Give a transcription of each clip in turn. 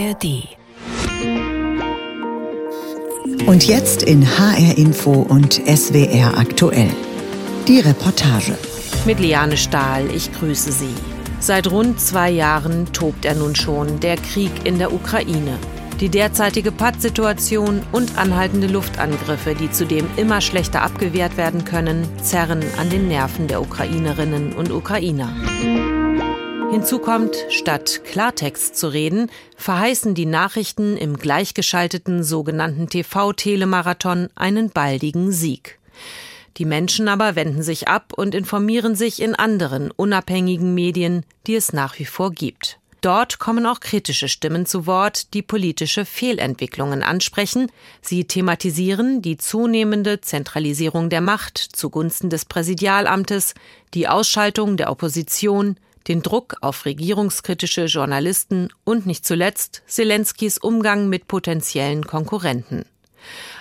ARD. Und jetzt in HR Info und SWR aktuell. Die Reportage. Mit Liane Stahl, ich grüße Sie. Seit rund zwei Jahren tobt er nun schon, der Krieg in der Ukraine. Die derzeitige Pattsituation und anhaltende Luftangriffe, die zudem immer schlechter abgewehrt werden können, zerren an den Nerven der Ukrainerinnen und Ukrainer. Hinzu kommt, statt Klartext zu reden, verheißen die Nachrichten im gleichgeschalteten sogenannten TV-Telemarathon einen baldigen Sieg. Die Menschen aber wenden sich ab und informieren sich in anderen unabhängigen Medien, die es nach wie vor gibt. Dort kommen auch kritische Stimmen zu Wort, die politische Fehlentwicklungen ansprechen. Sie thematisieren die zunehmende Zentralisierung der Macht zugunsten des Präsidialamtes, die Ausschaltung der Opposition, den Druck auf regierungskritische Journalisten und nicht zuletzt Zelenskys Umgang mit potenziellen Konkurrenten.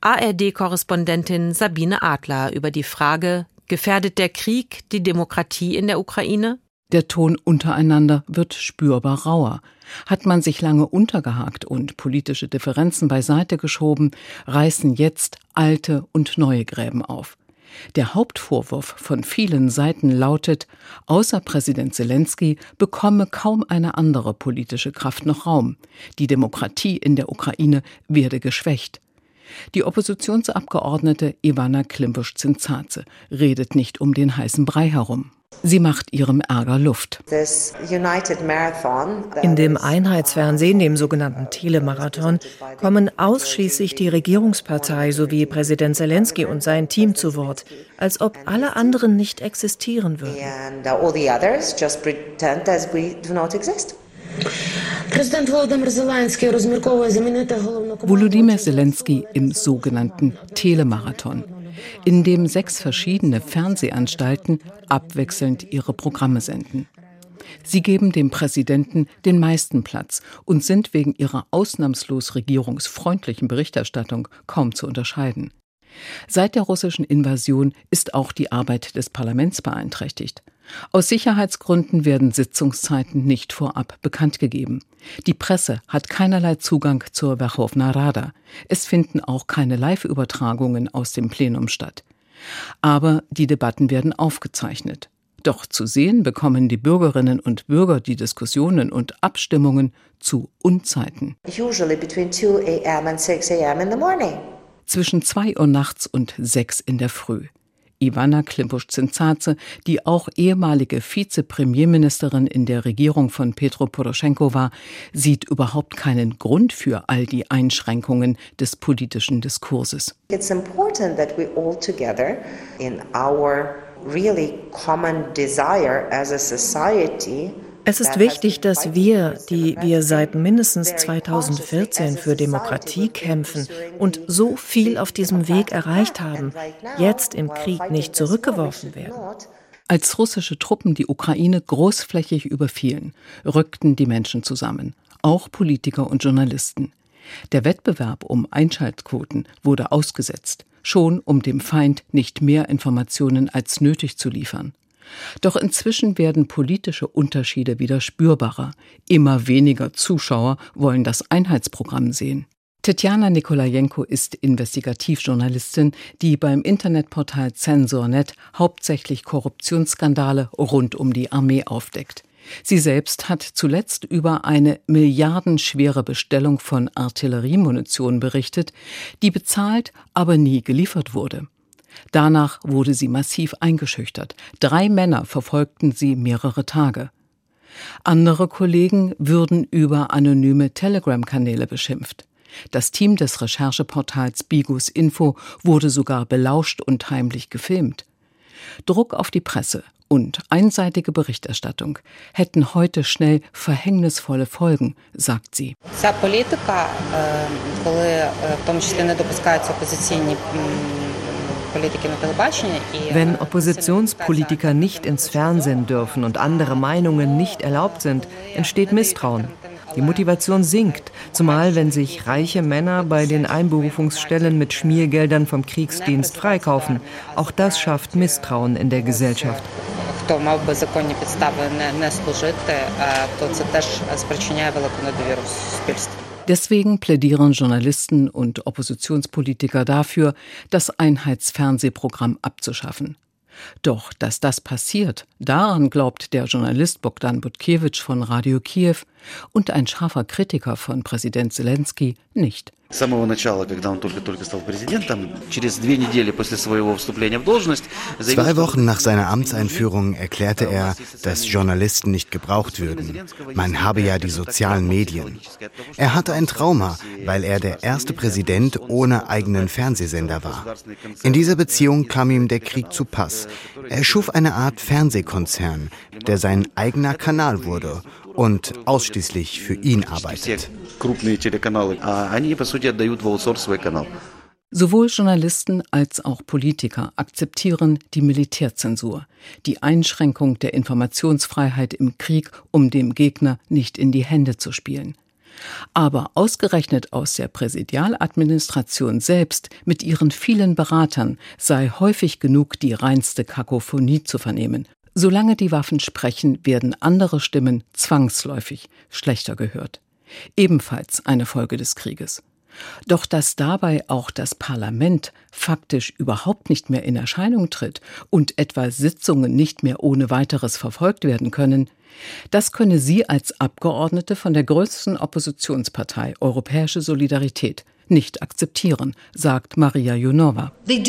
ARD-Korrespondentin Sabine Adler über die Frage, gefährdet der Krieg die Demokratie in der Ukraine? Der Ton untereinander wird spürbar rauer. Hat man sich lange untergehakt und politische Differenzen beiseite geschoben, reißen jetzt alte und neue Gräben auf. Der Hauptvorwurf von vielen Seiten lautet, außer Präsident Zelensky bekomme kaum eine andere politische Kraft noch Raum. Die Demokratie in der Ukraine werde geschwächt. Die Oppositionsabgeordnete Ivana Klimbusch-Zinzaze redet nicht um den heißen Brei herum. Sie macht ihrem Ärger Luft. In dem Einheitsfernsehen, dem sogenannten Telemarathon, kommen ausschließlich die Regierungspartei sowie Präsident Zelensky und sein Team zu Wort, als ob alle anderen nicht existieren würden. Volodymyr Zelensky im sogenannten Telemarathon in dem sechs verschiedene Fernsehanstalten abwechselnd ihre Programme senden. Sie geben dem Präsidenten den meisten Platz und sind wegen ihrer ausnahmslos regierungsfreundlichen Berichterstattung kaum zu unterscheiden. Seit der russischen Invasion ist auch die Arbeit des Parlaments beeinträchtigt. Aus Sicherheitsgründen werden Sitzungszeiten nicht vorab bekannt gegeben. Die Presse hat keinerlei Zugang zur Verchovna Rada. Es finden auch keine Live-Übertragungen aus dem Plenum statt. Aber die Debatten werden aufgezeichnet. Doch zu sehen bekommen die Bürgerinnen und Bürger die Diskussionen und Abstimmungen zu Unzeiten. Zwischen zwei Uhr nachts und sechs in der Früh. Ivana Klimpusch-Zinzaze, die auch ehemalige Vizepremierministerin in der Regierung von Petro Poroschenko war, sieht überhaupt keinen Grund für all die Einschränkungen des politischen Diskurses. It's important that we all together in our really common desire as a society es ist wichtig, dass wir, die wir seit mindestens 2014 für Demokratie kämpfen und so viel auf diesem Weg erreicht haben, jetzt im Krieg nicht zurückgeworfen werden. Als russische Truppen die Ukraine großflächig überfielen, rückten die Menschen zusammen, auch Politiker und Journalisten. Der Wettbewerb um Einschaltquoten wurde ausgesetzt, schon um dem Feind nicht mehr Informationen als nötig zu liefern. Doch inzwischen werden politische Unterschiede wieder spürbarer. Immer weniger Zuschauer wollen das Einheitsprogramm sehen. Tetjana Nikolajenko ist Investigativjournalistin, die beim Internetportal Zensornet hauptsächlich Korruptionsskandale rund um die Armee aufdeckt. Sie selbst hat zuletzt über eine milliardenschwere Bestellung von Artilleriemunition berichtet, die bezahlt, aber nie geliefert wurde. Danach wurde sie massiv eingeschüchtert. Drei Männer verfolgten sie mehrere Tage. Andere Kollegen würden über anonyme Telegram-Kanäle beschimpft. Das Team des Rechercheportals Bigus Info wurde sogar belauscht und heimlich gefilmt. Druck auf die Presse und einseitige Berichterstattung hätten heute schnell verhängnisvolle Folgen, sagt sie. Ця політика, коли в тому числі не допускаються опозиційні wenn Oppositionspolitiker nicht ins Fernsehen dürfen und andere Meinungen nicht erlaubt sind, entsteht Misstrauen. Die Motivation sinkt, zumal wenn sich reiche Männer bei den Einberufungsstellen mit Schmiergeldern vom Kriegsdienst freikaufen. Auch das schafft Misstrauen in der Gesellschaft. Deswegen plädieren Journalisten und Oppositionspolitiker dafür, das Einheitsfernsehprogramm abzuschaffen. Doch dass das passiert, daran glaubt der Journalist Bogdan Butkiewicz von Radio Kiew und ein scharfer Kritiker von Präsident Zelensky nicht. Zwei Wochen nach seiner Amtseinführung erklärte er, dass Journalisten nicht gebraucht würden. Man habe ja die sozialen Medien. Er hatte ein Trauma, weil er der erste Präsident ohne eigenen Fernsehsender war. In dieser Beziehung kam ihm der Krieg zu Pass. Er schuf eine Art Fernsehkonzern, der sein eigener Kanal wurde und ausschließlich für ihn arbeitet. Sowohl Journalisten als auch Politiker akzeptieren die Militärzensur, die Einschränkung der Informationsfreiheit im Krieg, um dem Gegner nicht in die Hände zu spielen. Aber ausgerechnet aus der Präsidialadministration selbst mit ihren vielen Beratern sei häufig genug die reinste Kakophonie zu vernehmen, Solange die Waffen sprechen, werden andere Stimmen zwangsläufig schlechter gehört. Ebenfalls eine Folge des Krieges. Doch dass dabei auch das Parlament faktisch überhaupt nicht mehr in Erscheinung tritt und etwa Sitzungen nicht mehr ohne weiteres verfolgt werden können, das könne sie als Abgeordnete von der größten Oppositionspartei Europäische Solidarität nicht akzeptieren, sagt Maria Junova. Die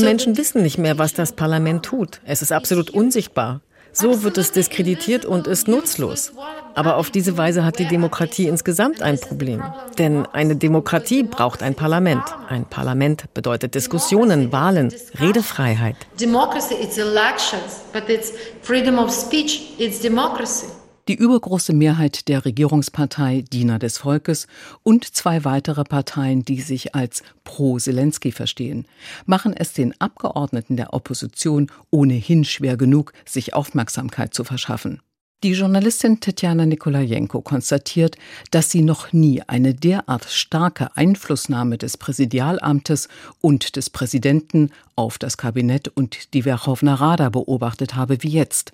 Menschen wissen nicht mehr, was das Parlament tut. Es ist absolut unsichtbar. So wird es diskreditiert und ist nutzlos. Aber auf diese Weise hat die Demokratie insgesamt ein Problem. Denn eine Demokratie braucht ein Parlament. Ein Parlament bedeutet Diskussionen, Wahlen, Redefreiheit. Democracy, it's elections, but it's freedom of speech, it's democracy. Die übergroße Mehrheit der Regierungspartei Diener des Volkes und zwei weitere Parteien, die sich als pro-Zelensky verstehen, machen es den Abgeordneten der Opposition ohnehin schwer genug, sich Aufmerksamkeit zu verschaffen. Die Journalistin Tetjana Nikolajenko konstatiert, dass sie noch nie eine derart starke Einflussnahme des Präsidialamtes und des Präsidenten auf das Kabinett und die Verchovna Rada beobachtet habe wie jetzt.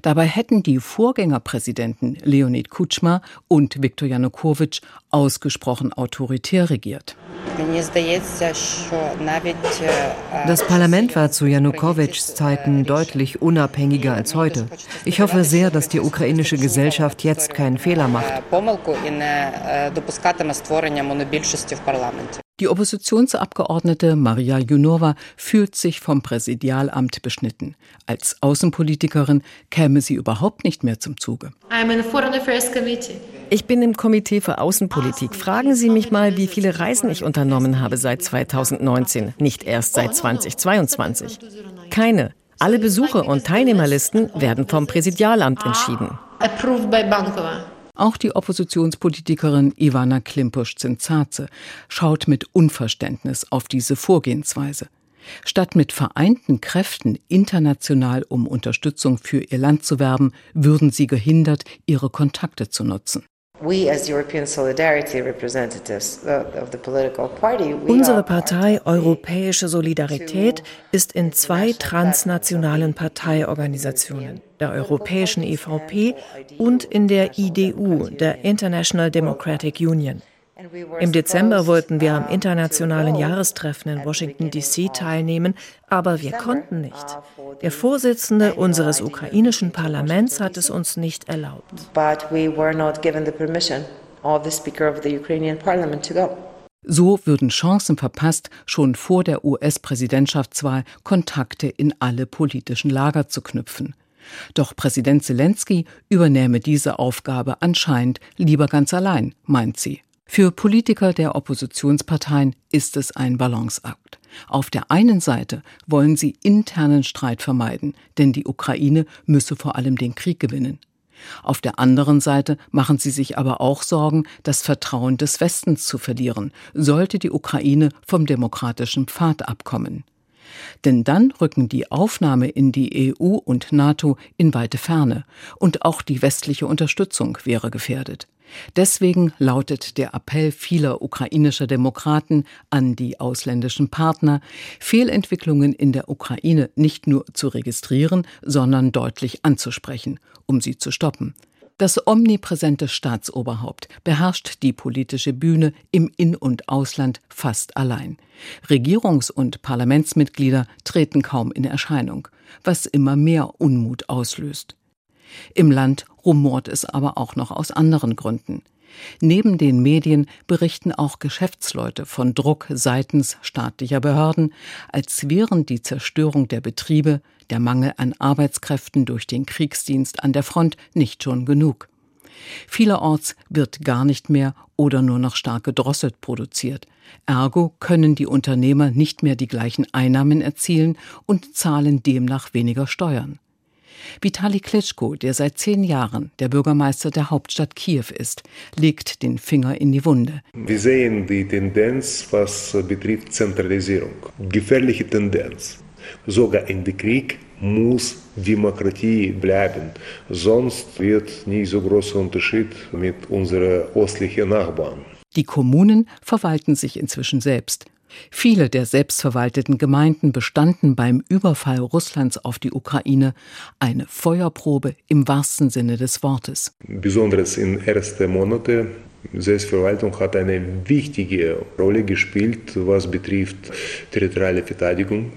Dabei hätten die Vorgängerpräsidenten Leonid Kutschma und Viktor Janukowitsch ausgesprochen autoritär regiert. Das Parlament war zu Janukowitschs Zeiten deutlich unabhängiger als heute. Ich hoffe sehr, dass die ukrainische Gesellschaft jetzt keinen Fehler macht. Die Oppositionsabgeordnete Maria Junova fühlt sich vom Präsidialamt beschnitten. Als Außenpolitikerin käme sie überhaupt nicht mehr zum Zuge. Ich bin im Komitee für Außenpolitik. Fragen Sie mich mal, wie viele Reisen ich unternommen habe seit 2019, nicht erst seit 2022. Keine. Alle Besuche und Teilnehmerlisten werden vom Präsidialamt entschieden. Approved by Bankova. Auch die Oppositionspolitikerin Ivana Klimpusch-Zinzaze schaut mit Unverständnis auf diese Vorgehensweise. Statt mit vereinten Kräften international um Unterstützung für ihr Land zu werben, würden sie gehindert, ihre Kontakte zu nutzen. Unsere Partei Europäische Solidarität ist in zwei transnationalen Parteiorganisationen, der Europäischen EVP und in der IDU, der International Democratic Union. Im Dezember wollten wir am internationalen Jahrestreffen in Washington, D.C. teilnehmen, aber wir konnten nicht. Der Vorsitzende unseres ukrainischen Parlaments hat es uns nicht erlaubt. So würden Chancen verpasst, schon vor der US-Präsidentschaftswahl Kontakte in alle politischen Lager zu knüpfen. Doch Präsident Zelensky übernehme diese Aufgabe anscheinend lieber ganz allein, meint sie. Für Politiker der Oppositionsparteien ist es ein Balanceakt. Auf der einen Seite wollen sie internen Streit vermeiden, denn die Ukraine müsse vor allem den Krieg gewinnen. Auf der anderen Seite machen sie sich aber auch Sorgen, das Vertrauen des Westens zu verlieren, sollte die Ukraine vom demokratischen Pfad abkommen. Denn dann rücken die Aufnahme in die EU und NATO in weite Ferne, und auch die westliche Unterstützung wäre gefährdet. Deswegen lautet der Appell vieler ukrainischer Demokraten an die ausländischen Partner, Fehlentwicklungen in der Ukraine nicht nur zu registrieren, sondern deutlich anzusprechen, um sie zu stoppen. Das omnipräsente Staatsoberhaupt beherrscht die politische Bühne im In- und Ausland fast allein. Regierungs- und Parlamentsmitglieder treten kaum in Erscheinung, was immer mehr Unmut auslöst. Im Land rumort es aber auch noch aus anderen Gründen. Neben den Medien berichten auch Geschäftsleute von Druck seitens staatlicher Behörden, als wären die Zerstörung der Betriebe, der Mangel an Arbeitskräften durch den Kriegsdienst an der Front nicht schon genug. Vielerorts wird gar nicht mehr oder nur noch stark gedrosselt produziert. Ergo können die Unternehmer nicht mehr die gleichen Einnahmen erzielen und zahlen demnach weniger Steuern. Vitali Klitschko, der seit zehn Jahren der Bürgermeister der Hauptstadt Kiew ist, legt den Finger in die Wunde. Wir sehen die Tendenz, was betrifft Zentralisierung. Gefährliche Tendenz. Sogar in dem Krieg muss Demokratie bleiben. Sonst wird nicht so großer Unterschied mit unseren östlichen Nachbarn. Die Kommunen verwalten sich inzwischen selbst. Viele der selbstverwalteten Gemeinden bestanden beim Überfall Russlands auf die Ukraine eine Feuerprobe im wahrsten Sinne des Wortes. Besonders in ersten Monaten Selbstverwaltung hat eine wichtige Rolle gespielt, was betrifft territoriale Verteidigung,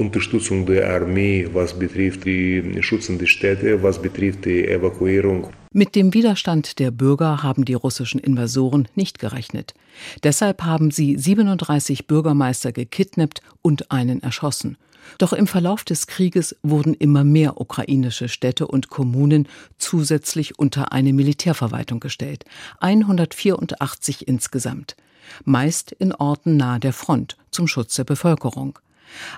Unterstützung der Armee, was betrifft die schützende Städte, was betrifft die Evakuierung. Mit dem Widerstand der Bürger haben die russischen Invasoren nicht gerechnet. Deshalb haben sie 37 Bürgermeister gekidnappt und einen erschossen. Doch im Verlauf des Krieges wurden immer mehr ukrainische Städte und Kommunen zusätzlich unter eine Militärverwaltung gestellt. 184 insgesamt. Meist in Orten nahe der Front zum Schutz der Bevölkerung.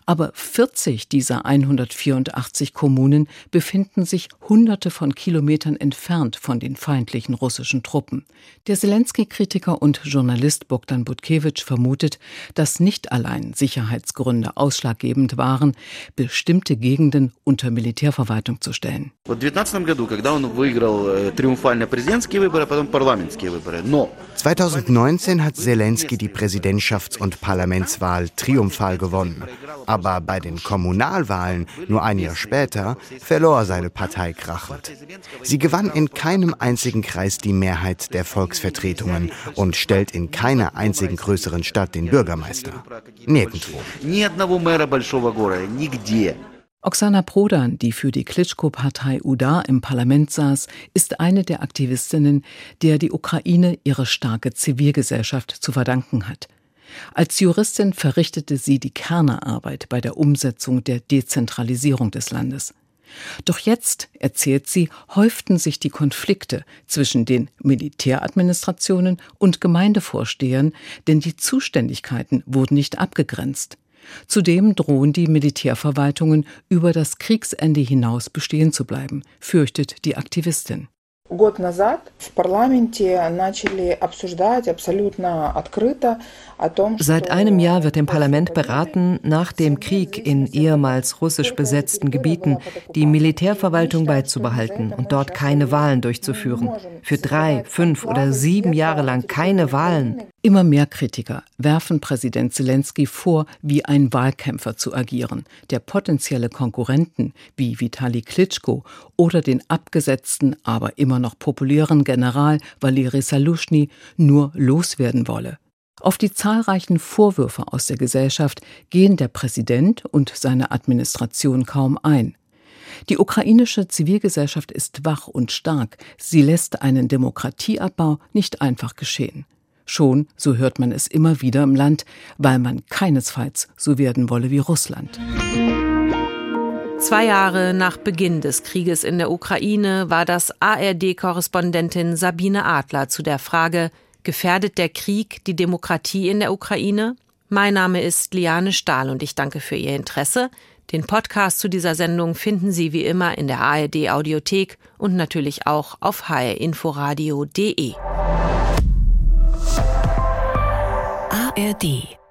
Aber 40 dieser 184 Kommunen befinden sich hunderte von Kilometern entfernt von den feindlichen russischen Truppen. Der Zelensky-Kritiker und Journalist Bogdan Butkewitsch vermutet, dass nicht allein Sicherheitsgründe ausschlaggebend waren, bestimmte Gegenden unter Militärverwaltung zu stellen. 2019 hat Zelensky die Präsidentschafts- und Parlamentswahl triumphal gewonnen. Aber bei den Kommunalwahlen, nur ein Jahr später, verlor seine Partei krachend. Sie gewann in keinem einzigen Kreis die Mehrheit der Volksvertretungen und stellt in keiner einzigen größeren Stadt den Bürgermeister. Nirgendwo. Oksana Prodan, die für die Klitschko-Partei UDA im Parlament saß, ist eine der Aktivistinnen, der die Ukraine ihre starke Zivilgesellschaft zu verdanken hat. Als Juristin verrichtete sie die Kernerarbeit bei der Umsetzung der Dezentralisierung des Landes. Doch jetzt, erzählt sie, häuften sich die Konflikte zwischen den Militäradministrationen und Gemeindevorstehern, denn die Zuständigkeiten wurden nicht abgegrenzt. Zudem drohen die Militärverwaltungen über das Kriegsende hinaus bestehen zu bleiben, fürchtet die Aktivistin Год назад в парламенте начали обсуждать абсолютно открыто Seit einem Jahr wird im Parlament beraten, nach dem Krieg in ehemals russisch besetzten Gebieten die Militärverwaltung beizubehalten und dort keine Wahlen durchzuführen. Für drei, fünf oder sieben Jahre lang keine Wahlen. Immer mehr Kritiker werfen Präsident Zelensky vor, wie ein Wahlkämpfer zu agieren, der potenzielle Konkurrenten wie Vitali Klitschko oder den abgesetzten, aber immer noch populären General Valeri Salushny nur loswerden wolle. Auf die zahlreichen Vorwürfe aus der Gesellschaft gehen der Präsident und seine Administration kaum ein. Die ukrainische Zivilgesellschaft ist wach und stark. Sie lässt einen Demokratieabbau nicht einfach geschehen. Schon, so hört man es immer wieder im Land, weil man keinesfalls so werden wolle wie Russland. Zwei Jahre nach Beginn des Krieges in der Ukraine war das ARD-Korrespondentin Sabine Adler zu der Frage, Gefährdet der Krieg die Demokratie in der Ukraine? Mein Name ist Liane Stahl und ich danke für Ihr Interesse. Den Podcast zu dieser Sendung finden Sie wie immer in der ARD Audiothek und natürlich auch auf hrinforadio.de. ARD